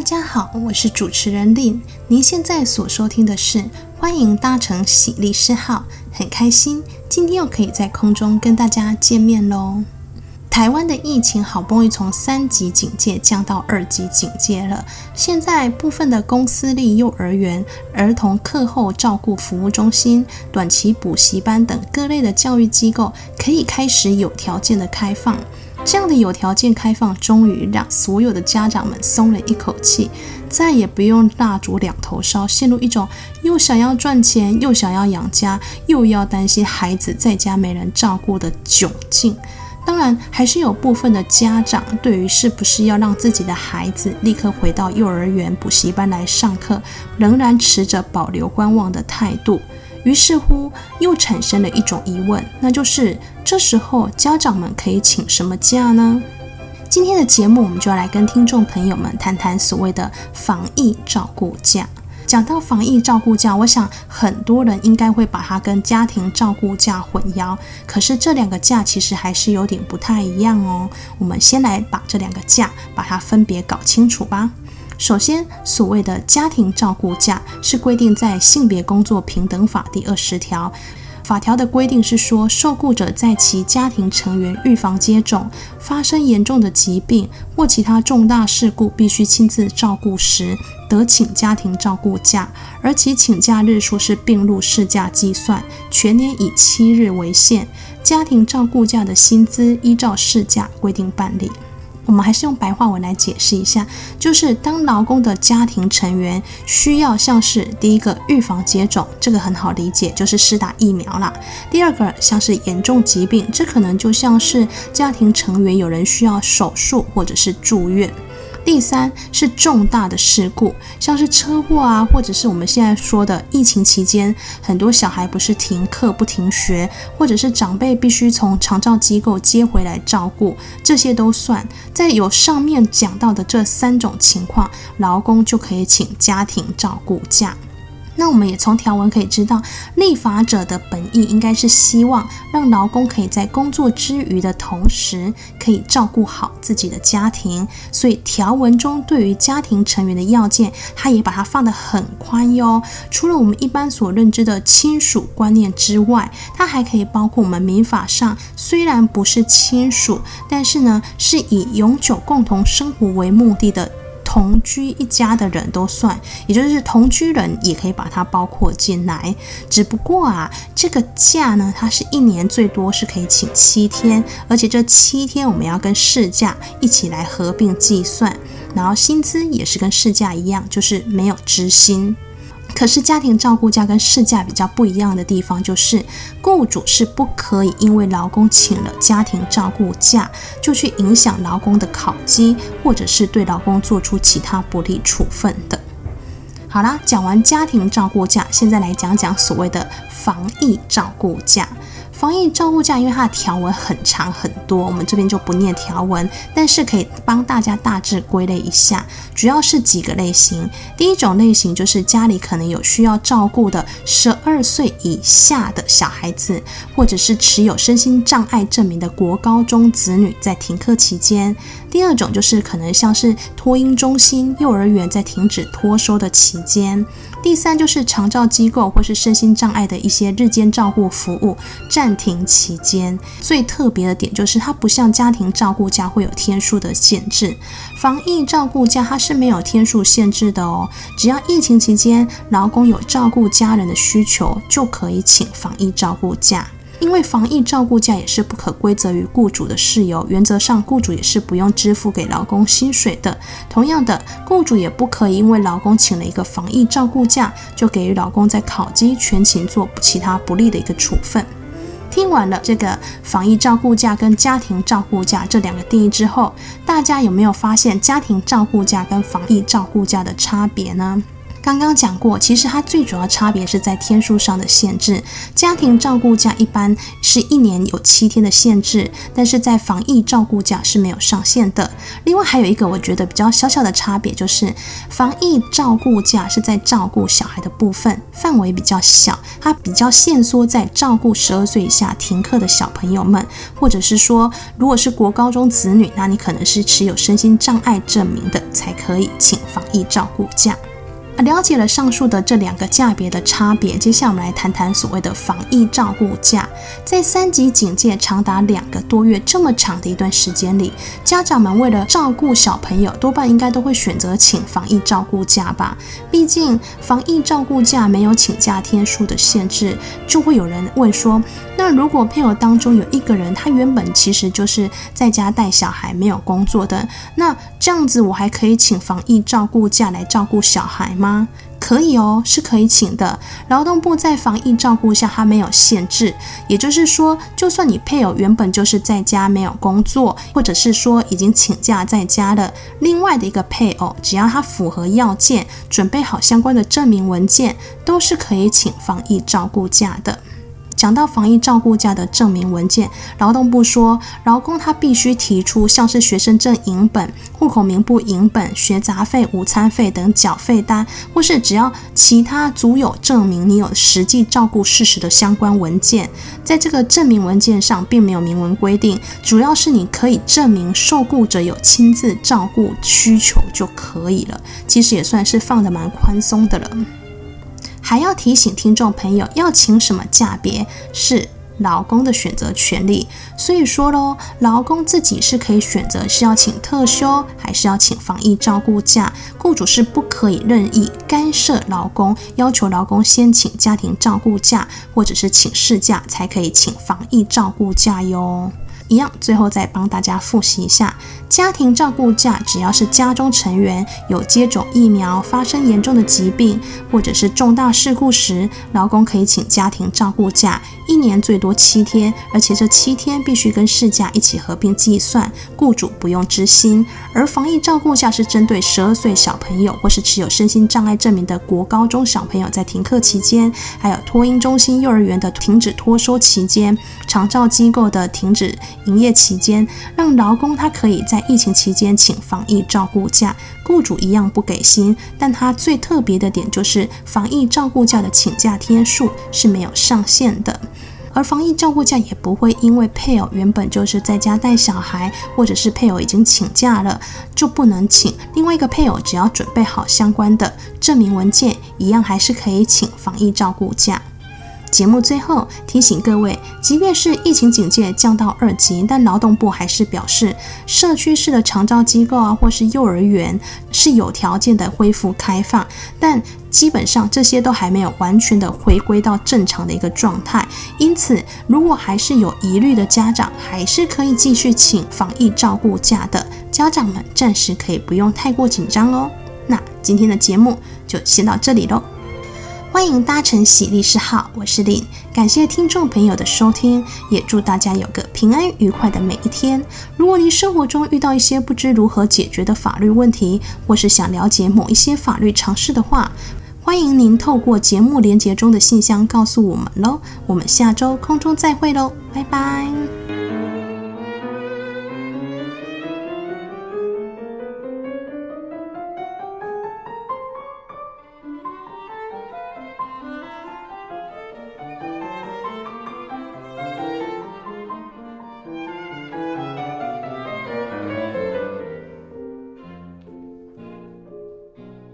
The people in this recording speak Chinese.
大家好，我是主持人令。您现在所收听的是欢迎搭乘喜利士号，很开心今天又可以在空中跟大家见面喽。台湾的疫情好不容易从三级警戒降到二级警戒了，现在部分的公私立幼儿园、儿童课后照顾服务中心、短期补习班等各类的教育机构可以开始有条件的开放。这样的有条件开放，终于让所有的家长们松了一口气，再也不用蜡烛两头烧，陷入一种又想要赚钱，又想要养家，又要担心孩子在家没人照顾的窘境。当然，还是有部分的家长对于是不是要让自己的孩子立刻回到幼儿园、补习班来上课，仍然持着保留观望的态度。于是乎，又产生了一种疑问，那就是这时候家长们可以请什么假呢？今天的节目，我们就要来跟听众朋友们谈谈所谓的防疫照顾假。讲到防疫照顾假，我想很多人应该会把它跟家庭照顾假混淆。可是这两个假其实还是有点不太一样哦。我们先来把这两个假把它分别搞清楚吧。首先，所谓的家庭照顾假是规定在《性别工作平等法》第二十条。法条的规定是说，受雇者在其家庭成员预防接种、发生严重的疾病或其他重大事故，必须亲自照顾时，得请家庭照顾假，而其请假日数是并入事假计算，全年以七日为限。家庭照顾假的薪资依照事假规定办理。我们还是用白话文来解释一下，就是当劳工的家庭成员需要像是第一个预防接种，这个很好理解，就是施打疫苗啦；第二个像是严重疾病，这可能就像是家庭成员有人需要手术或者是住院。第三是重大的事故，像是车祸啊，或者是我们现在说的疫情期间，很多小孩不是停课不停学，或者是长辈必须从长照机构接回来照顾，这些都算。在有上面讲到的这三种情况，劳工就可以请家庭照顾假。那我们也从条文可以知道，立法者的本意应该是希望让劳工可以在工作之余的同时，可以照顾好自己的家庭。所以条文中对于家庭成员的要件，他也把它放得很宽哟。除了我们一般所认知的亲属观念之外，它还可以包括我们民法上虽然不是亲属，但是呢是以永久共同生活为目的的。同居一家的人都算，也就是同居人也可以把它包括进来。只不过啊，这个假呢，它是一年最多是可以请七天，而且这七天我们要跟事假一起来合并计算，然后薪资也是跟事假一样，就是没有支薪。可是家庭照顾假跟事假比较不一样的地方，就是雇主是不可以因为劳工请了家庭照顾假，就去影响劳工的考绩，或者是对劳工做出其他不利处分的。好啦，讲完家庭照顾假，现在来讲讲所谓的防疫照顾假。防疫照顾假，因为它的条文很长很多，我们这边就不念条文，但是可以帮大家大致归类一下，主要是几个类型。第一种类型就是家里可能有需要照顾的十二岁以下的小孩子，或者是持有身心障碍证明的国高中子女，在停课期间。第二种就是可能像是托婴中心、幼儿园在停止托收的期间。第三就是长照机构或是身心障碍的一些日间照顾服务暂停期间。最特别的点就是它不像家庭照顾假会有天数的限制，防疫照顾假它是没有天数限制的哦。只要疫情期间劳工有照顾家人的需求，就可以请防疫照顾假。因为防疫照顾假也是不可归责于雇主的事由，原则上雇主也是不用支付给劳工薪水的。同样的，雇主也不可以因为劳工请了一个防疫照顾假，就给予劳工在考绩、全勤做其他不利的一个处分。听完了这个防疫照顾假跟家庭照顾假这两个定义之后，大家有没有发现家庭照顾假跟防疫照顾假的差别呢？刚刚讲过，其实它最主要差别是在天数上的限制。家庭照顾假一般是一年有七天的限制，但是在防疫照顾假是没有上限的。另外还有一个我觉得比较小小的差别，就是防疫照顾假是在照顾小孩的部分范围比较小，它比较限缩在照顾十二岁以下停课的小朋友们，或者是说，如果是国高中子女，那你可能是持有身心障碍证明的，才可以请防疫照顾假。了解了上述的这两个价别的差别，接下来我们来谈谈所谓的防疫照顾假。在三级警戒长达两个多月这么长的一段时间里，家长们为了照顾小朋友，多半应该都会选择请防疫照顾假吧？毕竟防疫照顾假没有请假天数的限制，就会有人问说：那如果配偶当中有一个人，他原本其实就是在家带小孩，没有工作的，那这样子我还可以请防疫照顾假来照顾小孩吗？可以哦，是可以请的。劳动部在防疫照顾下，它没有限制，也就是说，就算你配偶原本就是在家没有工作，或者是说已经请假在家了，另外的一个配偶，只要他符合要件，准备好相关的证明文件，都是可以请防疫照顾假的。讲到防疫照顾假的证明文件，劳动部说，劳工他必须提出像是学生证影本、户口名簿影本、学杂费、午餐费等缴费单，或是只要其他足有证明你有实际照顾事实的相关文件。在这个证明文件上，并没有明文规定，主要是你可以证明受雇者有亲自照顾需求就可以了。其实也算是放得蛮宽松的了。还要提醒听众朋友，要请什么假别是劳工的选择权利。所以说喽，劳工自己是可以选择是要请特休，还是要请防疫照顾假。雇主是不可以任意干涉劳工，要求劳工先请家庭照顾假，或者是请事假，才可以请防疫照顾假哟。一样，最后再帮大家复习一下：家庭照顾假，只要是家中成员有接种疫苗、发生严重的疾病或者是重大事故时，劳工可以请家庭照顾假，一年最多七天，而且这七天必须跟事假一起合并计算，雇主不用支薪。而防疫照顾假是针对十二岁小朋友或是持有身心障碍证明的国高中小朋友，在停课期间，还有托婴中心、幼儿园的停止托收期间，长照机构的停止。营业期间，让劳工他可以在疫情期间请防疫照顾假，雇主一样不给薪。但他最特别的点就是，防疫照顾假的请假天数是没有上限的，而防疫照顾假也不会因为配偶原本就是在家带小孩，或者是配偶已经请假了就不能请。另外一个配偶只要准备好相关的证明文件，一样还是可以请防疫照顾假。节目最后提醒各位，即便是疫情警戒降到二级，但劳动部还是表示，社区式的长照机构啊，或是幼儿园是有条件的恢复开放，但基本上这些都还没有完全的回归到正常的一个状态。因此，如果还是有疑虑的家长，还是可以继续请防疫照顾假的，家长们暂时可以不用太过紧张哦。那今天的节目就先到这里喽。欢迎搭乘喜丽诗号，我是林，感谢听众朋友的收听，也祝大家有个平安愉快的每一天。如果您生活中遇到一些不知如何解决的法律问题，或是想了解某一些法律常识的话，欢迎您透过节目连结中的信箱告诉我们喽。我们下周空中再会喽，拜拜。